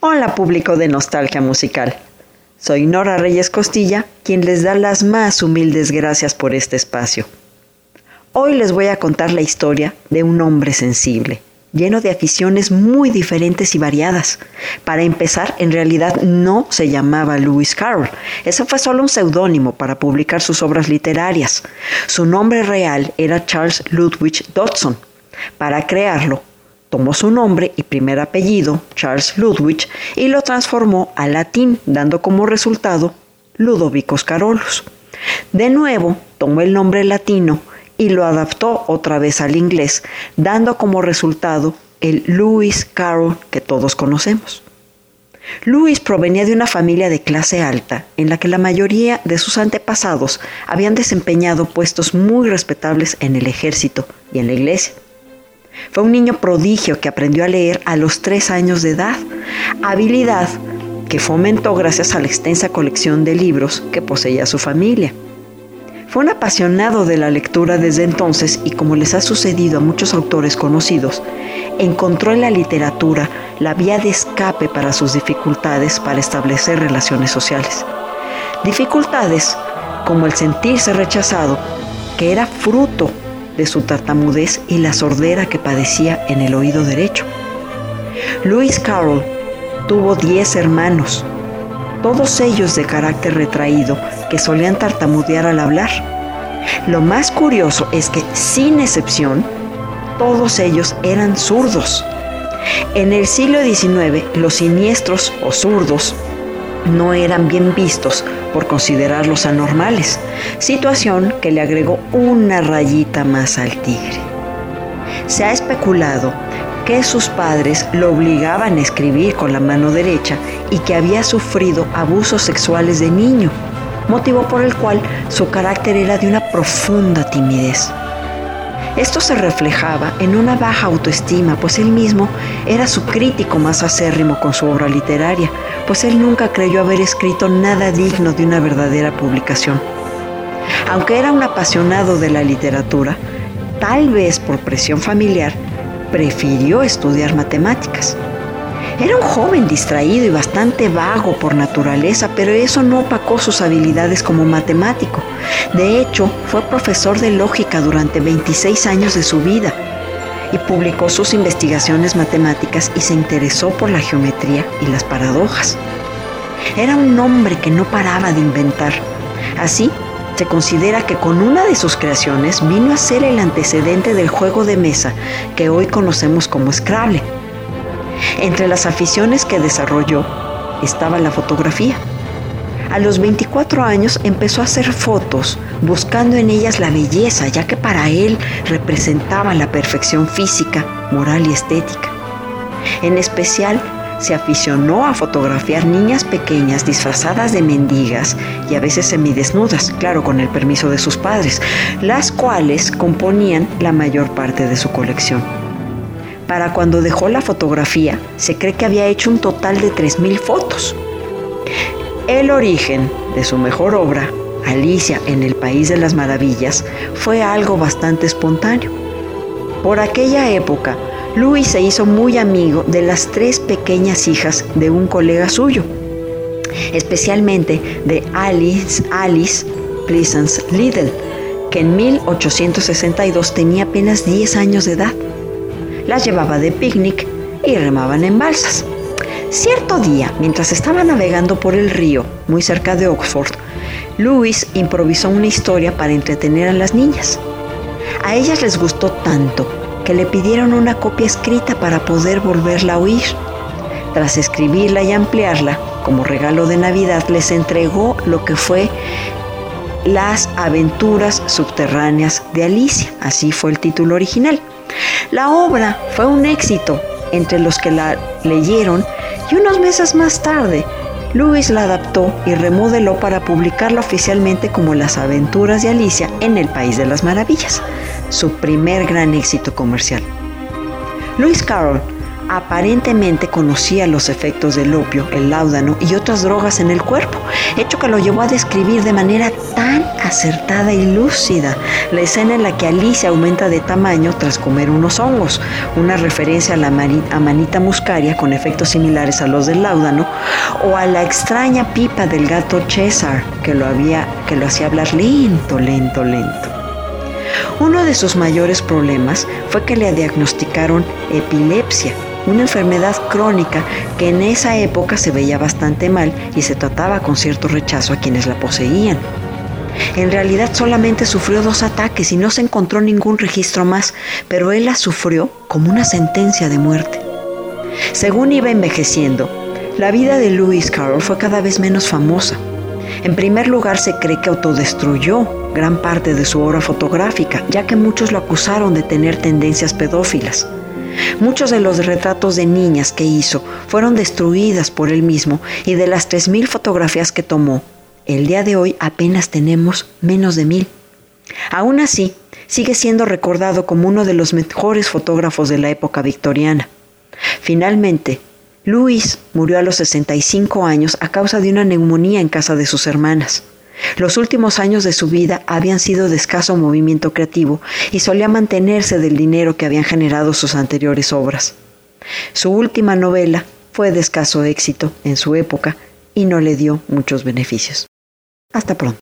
Hola público de Nostalgia Musical. Soy Nora Reyes Costilla, quien les da las más humildes gracias por este espacio. Hoy les voy a contar la historia de un hombre sensible, lleno de aficiones muy diferentes y variadas. Para empezar, en realidad no se llamaba Lewis Carroll. Ese fue solo un seudónimo para publicar sus obras literarias. Su nombre real era Charles Ludwig Dodson. Para crearlo, tomó su nombre y primer apellido, Charles Ludwig, y lo transformó al latín, dando como resultado Ludovicus Carolus. De nuevo, tomó el nombre latino y lo adaptó otra vez al inglés, dando como resultado el Lewis Carroll que todos conocemos. Louis provenía de una familia de clase alta, en la que la mayoría de sus antepasados habían desempeñado puestos muy respetables en el ejército y en la iglesia. Fue un niño prodigio que aprendió a leer a los tres años de edad, habilidad que fomentó gracias a la extensa colección de libros que poseía su familia. Fue un apasionado de la lectura desde entonces y como les ha sucedido a muchos autores conocidos, encontró en la literatura la vía de escape para sus dificultades para establecer relaciones sociales. Dificultades como el sentirse rechazado, que era fruto de su tartamudez y la sordera que padecía en el oído derecho. Lewis Carroll tuvo diez hermanos, todos ellos de carácter retraído, que solían tartamudear al hablar. Lo más curioso es que, sin excepción, todos ellos eran zurdos. En el siglo XIX, los siniestros o zurdos no eran bien vistos por considerarlos anormales, situación que le agregó una rayita más al tigre. Se ha especulado que sus padres lo obligaban a escribir con la mano derecha y que había sufrido abusos sexuales de niño, motivo por el cual su carácter era de una profunda timidez. Esto se reflejaba en una baja autoestima, pues él mismo era su crítico más acérrimo con su obra literaria, pues él nunca creyó haber escrito nada digno de una verdadera publicación. Aunque era un apasionado de la literatura, tal vez por presión familiar, prefirió estudiar matemáticas. Era un joven distraído y bastante vago por naturaleza, pero eso no opacó sus habilidades como matemático. De hecho, fue profesor de lógica durante 26 años de su vida y publicó sus investigaciones matemáticas y se interesó por la geometría y las paradojas. Era un hombre que no paraba de inventar. Así, se considera que con una de sus creaciones vino a ser el antecedente del juego de mesa que hoy conocemos como Scrabble. Entre las aficiones que desarrolló estaba la fotografía. A los 24 años empezó a hacer fotos, buscando en ellas la belleza, ya que para él representaba la perfección física, moral y estética. En especial, se aficionó a fotografiar niñas pequeñas disfrazadas de mendigas y a veces semidesnudas, claro, con el permiso de sus padres, las cuales componían la mayor parte de su colección. Para cuando dejó la fotografía, se cree que había hecho un total de 3.000 fotos. El origen de su mejor obra, Alicia en el País de las Maravillas, fue algo bastante espontáneo. Por aquella época, Louis se hizo muy amigo de las tres pequeñas hijas de un colega suyo, especialmente de Alice, Alice Pleasance Liddell, que en 1862 tenía apenas 10 años de edad las llevaba de picnic y remaban en balsas. Cierto día, mientras estaba navegando por el río, muy cerca de Oxford, Louis improvisó una historia para entretener a las niñas. A ellas les gustó tanto que le pidieron una copia escrita para poder volverla a oír. Tras escribirla y ampliarla, como regalo de Navidad, les entregó lo que fue Las aventuras subterráneas de Alicia, así fue el título original. La obra fue un éxito entre los que la leyeron y unos meses más tarde, Lewis la adaptó y remodeló para publicarla oficialmente como Las aventuras de Alicia en el País de las Maravillas, su primer gran éxito comercial. Lewis Carroll Aparentemente conocía los efectos del opio, el láudano y otras drogas en el cuerpo, hecho que lo llevó a describir de manera tan acertada y lúcida la escena en la que Alicia aumenta de tamaño tras comer unos hongos, una referencia a la manita muscaria con efectos similares a los del láudano, o a la extraña pipa del gato César que lo, había, que lo hacía hablar lento, lento, lento. Uno de sus mayores problemas fue que le diagnosticaron epilepsia, una enfermedad crónica que en esa época se veía bastante mal y se trataba con cierto rechazo a quienes la poseían. En realidad solamente sufrió dos ataques y no se encontró ningún registro más, pero él la sufrió como una sentencia de muerte. Según iba envejeciendo, la vida de Lewis Carroll fue cada vez menos famosa. En primer lugar, se cree que autodestruyó gran parte de su obra fotográfica, ya que muchos lo acusaron de tener tendencias pedófilas. Muchos de los retratos de niñas que hizo fueron destruidas por él mismo y de las 3.000 fotografías que tomó, el día de hoy apenas tenemos menos de mil. Aún así, sigue siendo recordado como uno de los mejores fotógrafos de la época victoriana. Finalmente, Luis murió a los 65 años a causa de una neumonía en casa de sus hermanas. Los últimos años de su vida habían sido de escaso movimiento creativo y solía mantenerse del dinero que habían generado sus anteriores obras. Su última novela fue de escaso éxito en su época y no le dio muchos beneficios. Hasta pronto.